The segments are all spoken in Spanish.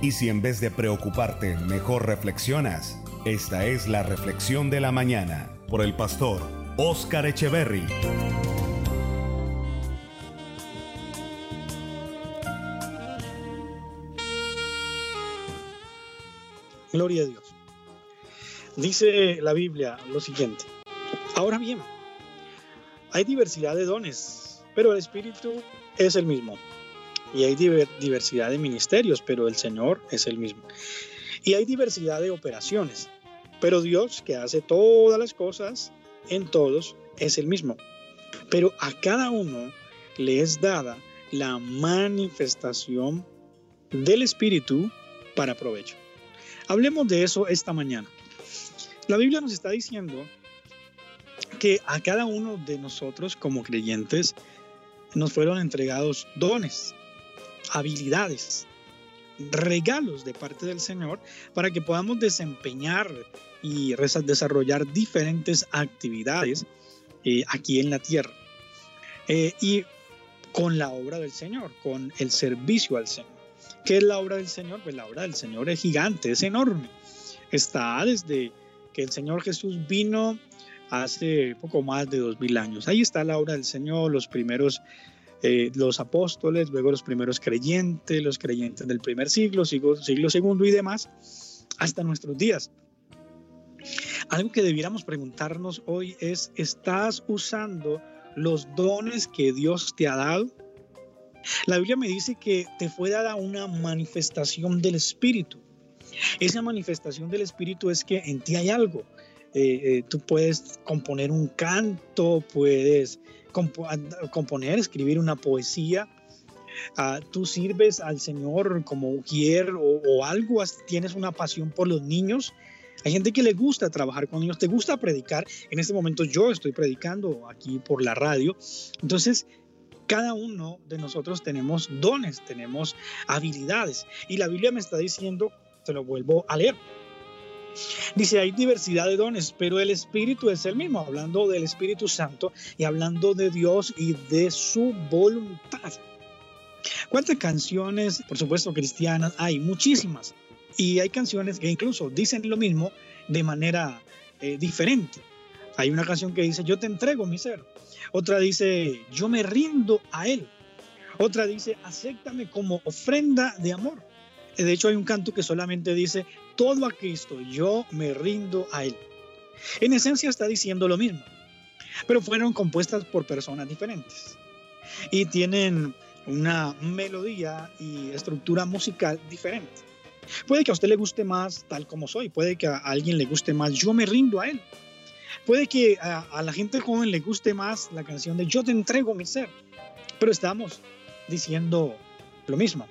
Y si en vez de preocuparte, mejor reflexionas, esta es la reflexión de la mañana por el pastor Oscar Echeverry. Gloria a Dios. Dice la Biblia lo siguiente. Ahora bien, hay diversidad de dones, pero el Espíritu es el mismo. Y hay diversidad de ministerios, pero el Señor es el mismo. Y hay diversidad de operaciones, pero Dios que hace todas las cosas en todos es el mismo. Pero a cada uno le es dada la manifestación del Espíritu para provecho. Hablemos de eso esta mañana. La Biblia nos está diciendo que a cada uno de nosotros como creyentes nos fueron entregados dones, habilidades, regalos de parte del Señor para que podamos desempeñar y desarrollar diferentes actividades eh, aquí en la tierra. Eh, y con la obra del Señor, con el servicio al Señor. ¿Qué es la obra del Señor? Pues la obra del Señor es gigante, es enorme. Está desde que el Señor Jesús vino hace poco más de dos mil años. Ahí está la obra del Señor, los primeros, eh, los apóstoles, luego los primeros creyentes, los creyentes del primer siglo, siglo, siglo segundo y demás, hasta nuestros días. Algo que debiéramos preguntarnos hoy es, ¿estás usando los dones que Dios te ha dado? La Biblia me dice que te fue dada una manifestación del Espíritu. Esa manifestación del Espíritu es que en ti hay algo. Eh, eh, tú puedes componer un canto, puedes componer, escribir una poesía. Ah, tú sirves al Señor como ujier o, o algo, tienes una pasión por los niños. Hay gente que le gusta trabajar con niños, te gusta predicar. En este momento yo estoy predicando aquí por la radio. Entonces, cada uno de nosotros tenemos dones, tenemos habilidades. Y la Biblia me está diciendo, te lo vuelvo a leer, Dice, hay diversidad de dones, pero el Espíritu es el mismo, hablando del Espíritu Santo y hablando de Dios y de su voluntad. ¿Cuántas canciones, por supuesto, cristianas? Hay muchísimas. Y hay canciones que incluso dicen lo mismo de manera eh, diferente. Hay una canción que dice, yo te entrego mi ser. Otra dice, yo me rindo a Él. Otra dice, acéptame como ofrenda de amor. De hecho, hay un canto que solamente dice, todo a Cristo, yo me rindo a Él. En esencia está diciendo lo mismo, pero fueron compuestas por personas diferentes y tienen una melodía y estructura musical diferente. Puede que a usted le guste más tal como soy, puede que a alguien le guste más yo me rindo a Él. Puede que a, a la gente joven le guste más la canción de yo te entrego mi ser, pero estamos diciendo lo mismo.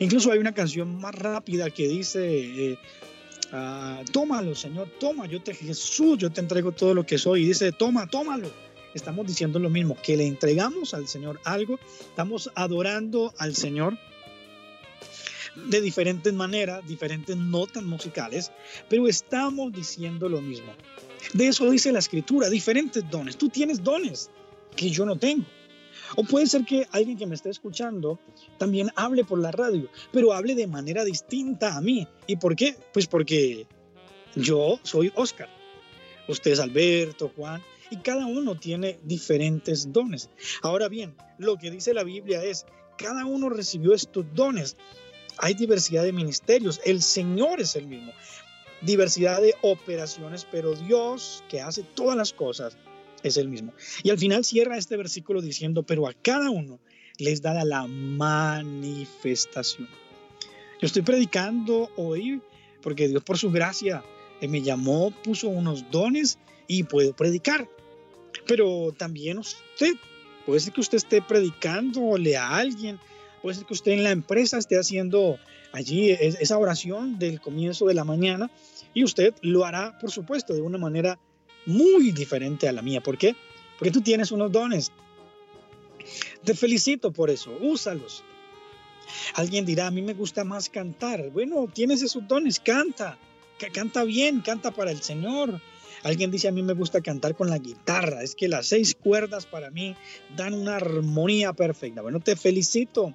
Incluso hay una canción más rápida que dice, eh, ah, tómalo, Señor, toma, yo te, Jesús, yo te entrego todo lo que soy. Y dice, toma, tómalo. Estamos diciendo lo mismo, que le entregamos al Señor algo, estamos adorando al Señor de diferentes maneras, diferentes notas musicales, pero estamos diciendo lo mismo. De eso dice la escritura, diferentes dones. Tú tienes dones que yo no tengo. O puede ser que alguien que me esté escuchando también hable por la radio, pero hable de manera distinta a mí. ¿Y por qué? Pues porque yo soy Oscar, usted es Alberto, Juan, y cada uno tiene diferentes dones. Ahora bien, lo que dice la Biblia es, cada uno recibió estos dones. Hay diversidad de ministerios, el Señor es el mismo. Diversidad de operaciones, pero Dios que hace todas las cosas es el mismo. Y al final cierra este versículo diciendo, pero a cada uno les da la manifestación. Yo estoy predicando hoy porque Dios por su gracia eh, me llamó, puso unos dones y puedo predicar. Pero también usted, puede ser que usted esté predicando a alguien, puede ser que usted en la empresa esté haciendo allí esa oración del comienzo de la mañana y usted lo hará, por supuesto, de una manera muy diferente a la mía. ¿Por qué? Porque tú tienes unos dones. Te felicito por eso, úsalos. Alguien dirá, a mí me gusta más cantar. Bueno, tienes esos dones, canta, canta bien, canta para el Señor. Alguien dice, a mí me gusta cantar con la guitarra. Es que las seis cuerdas para mí dan una armonía perfecta. Bueno, te felicito.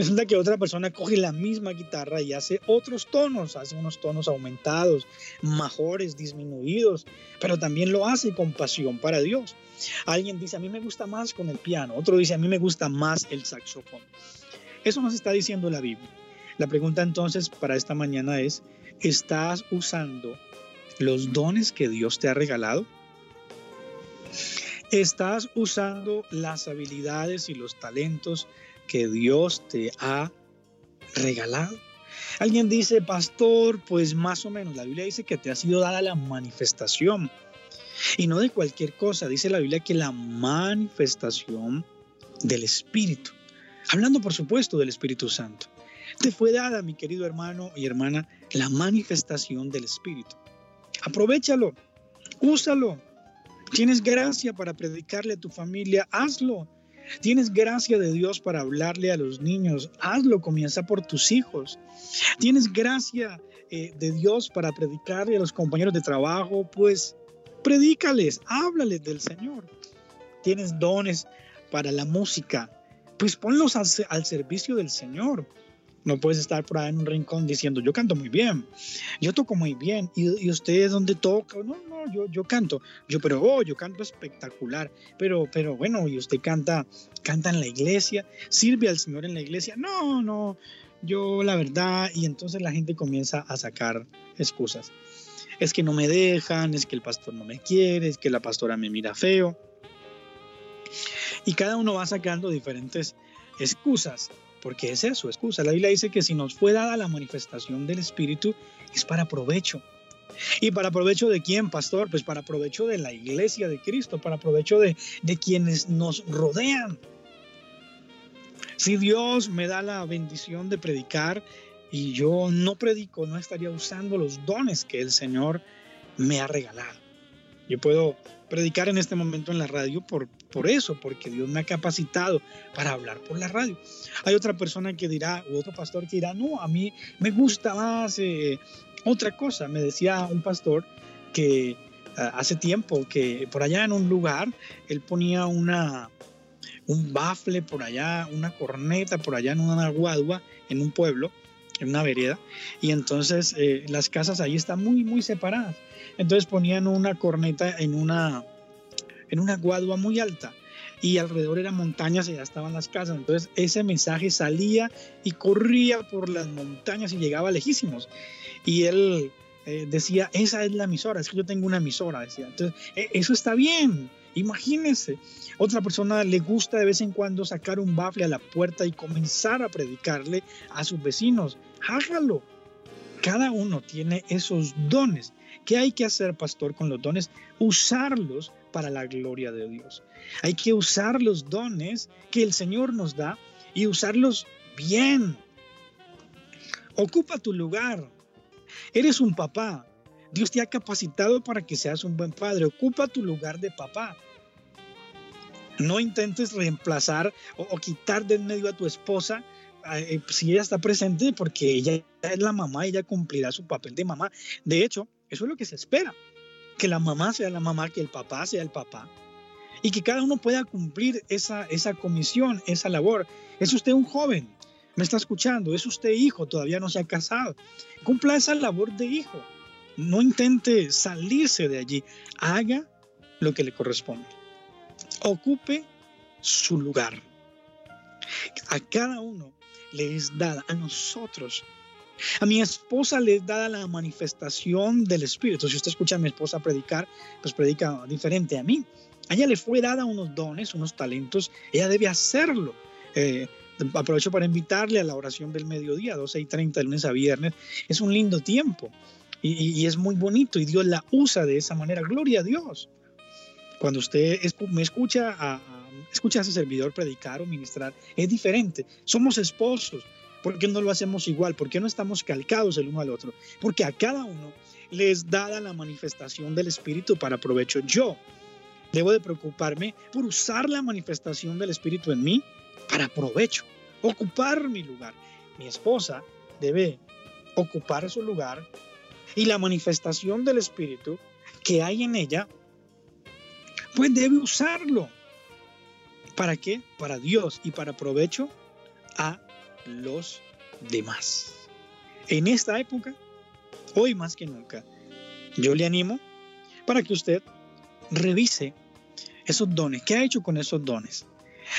Resulta que otra persona coge la misma guitarra y hace otros tonos, hace unos tonos aumentados, mejores, disminuidos, pero también lo hace con pasión para Dios. Alguien dice, a mí me gusta más con el piano, otro dice, a mí me gusta más el saxofón. Eso nos está diciendo la Biblia. La pregunta entonces para esta mañana es, ¿estás usando los dones que Dios te ha regalado? ¿Estás usando las habilidades y los talentos que Dios te ha regalado. Alguien dice, pastor, pues más o menos, la Biblia dice que te ha sido dada la manifestación. Y no de cualquier cosa, dice la Biblia que la manifestación del Espíritu. Hablando, por supuesto, del Espíritu Santo. Te fue dada, mi querido hermano y hermana, la manifestación del Espíritu. Aprovechalo, úsalo. Tienes gracia para predicarle a tu familia, hazlo. Tienes gracia de Dios para hablarle a los niños. Hazlo, comienza por tus hijos. Tienes gracia eh, de Dios para predicarle a los compañeros de trabajo. Pues predícales, háblales del Señor. Tienes dones para la música. Pues ponlos al servicio del Señor. No puedes estar por ahí en un rincón diciendo, yo canto muy bien, yo toco muy bien, y, y usted dónde toca, no, no, yo, yo canto, yo, pero, oh, yo canto espectacular, pero, pero bueno, y usted canta, canta en la iglesia, sirve al Señor en la iglesia, no, no, yo la verdad, y entonces la gente comienza a sacar excusas. Es que no me dejan, es que el pastor no me quiere, es que la pastora me mira feo. Y cada uno va sacando diferentes excusas porque es eso, excusa. La Biblia dice que si nos fue dada la manifestación del Espíritu es para provecho. ¿Y para provecho de quién, pastor? Pues para provecho de la iglesia de Cristo, para provecho de, de quienes nos rodean. Si Dios me da la bendición de predicar y yo no predico, no estaría usando los dones que el Señor me ha regalado. Yo puedo predicar en este momento en la radio por, por eso, porque Dios me ha capacitado para hablar por la radio. Hay otra persona que dirá, u otro pastor que dirá, no, a mí me gusta más eh, otra cosa. Me decía un pastor que ah, hace tiempo que por allá en un lugar él ponía una un bafle por allá, una corneta por allá en una guadua en un pueblo, en una vereda, y entonces eh, las casas ahí están muy, muy separadas. Entonces ponían una corneta en una, en una guadua muy alta y alrededor eran montañas y ya estaban las casas. Entonces ese mensaje salía y corría por las montañas y llegaba lejísimos. Y él eh, decía, esa es la emisora, es que yo tengo una emisora, decía. Entonces, e, eso está bien, imagínense. Otra persona le gusta de vez en cuando sacar un bafle a la puerta y comenzar a predicarle a sus vecinos. Hágalo. Cada uno tiene esos dones. ¿Qué hay que hacer, pastor, con los dones? Usarlos para la gloria de Dios. Hay que usar los dones que el Señor nos da y usarlos bien. Ocupa tu lugar. Eres un papá. Dios te ha capacitado para que seas un buen padre. Ocupa tu lugar de papá. No intentes reemplazar o, quitar de en medio a tu esposa eh, si ella está presente porque ella es la mamá, ella cumplirá su papel de mamá. De hecho, eso es lo que se espera, que la mamá sea la mamá, que el papá sea el papá, y que cada uno pueda cumplir esa, esa comisión, esa labor. Es usted un joven, me está escuchando, es usted hijo, todavía no se ha casado. Cumpla esa labor de hijo. No intente salirse de allí, haga lo que le corresponde. Ocupe su lugar. A cada uno le es dada, a nosotros a mi esposa le es dada la manifestación del Espíritu. Si usted escucha a mi esposa predicar, pues predica diferente a mí. A ella le fue dada unos dones, unos talentos. Ella debe hacerlo. Eh, aprovecho para invitarle a la oración del mediodía, 12 y 30 de lunes a viernes. Es un lindo tiempo y, es muy bonito y Dios la usa de esa manera. Gloria a Dios. Cuando usted me escucha a, escucha a ese servidor predicar o ministrar, es diferente. Somos esposos, ¿Por qué no lo hacemos igual? ¿Por qué no estamos calcados el uno al otro? Porque a cada uno les dada la manifestación del Espíritu para provecho. Yo debo de preocuparme por usar la manifestación del Espíritu en mí para provecho, ocupar mi lugar. Mi esposa debe ocupar su lugar y la manifestación del Espíritu que hay en ella, pues debe usarlo. ¿Para qué? Para Dios y para provecho a los demás. En esta época, hoy más que nunca, yo le animo para que usted revise esos dones. ¿Qué ha hecho con esos dones?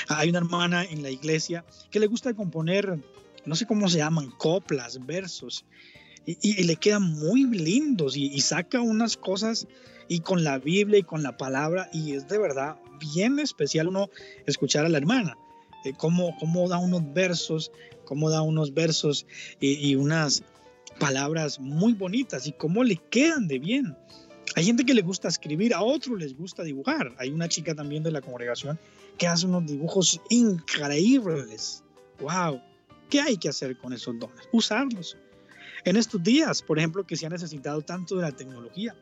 Hay una hermana en la iglesia que le gusta componer, no sé cómo se llaman, coplas, versos, y, le quedan muy lindos y, saca unas cosas y con la Biblia y con la palabra, y es de verdad bien especial uno escuchar a la hermana, eh, cómo, cómo, da unos versos, cómo da unos versos y, unas palabras muy bonitas y cómo le quedan de bien. Hay gente que le gusta escribir, a otros les gusta dibujar. Hay una chica también de la congregación que hace unos dibujos increíbles. ¡Wow! ¿Qué hay que hacer con esos dones? Usarlos. En estos días, por ejemplo, que se ha necesitado tanto de la tecnología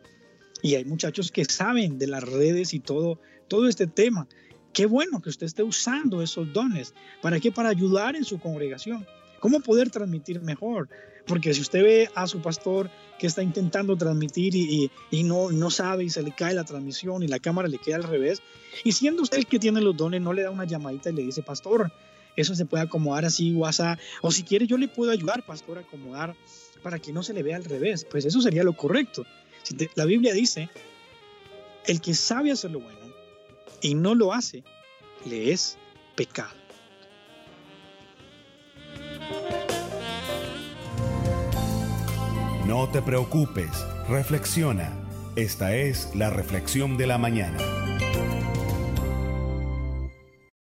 y hay muchachos que saben de las redes y todo, todo este tema. Qué bueno que usted esté usando esos dones. ¿Para qué? Para ayudar en su congregación. ¿Cómo poder transmitir mejor? Porque si usted ve a su pastor que está intentando transmitir y, no, no sabe y se le cae la transmisión y la cámara le queda al revés, y siendo usted el que tiene los dones, no le da una llamadita y le dice, pastor, eso se puede acomodar así, WhatsApp, o si quiere yo le puedo ayudar, pastor, a acomodar para que no se le vea al revés. Pues eso sería lo correcto. la Biblia dice, el que sabe hacer lo bueno y no lo hace, le es pecado. No te preocupes, reflexiona. Esta es la reflexión de la mañana.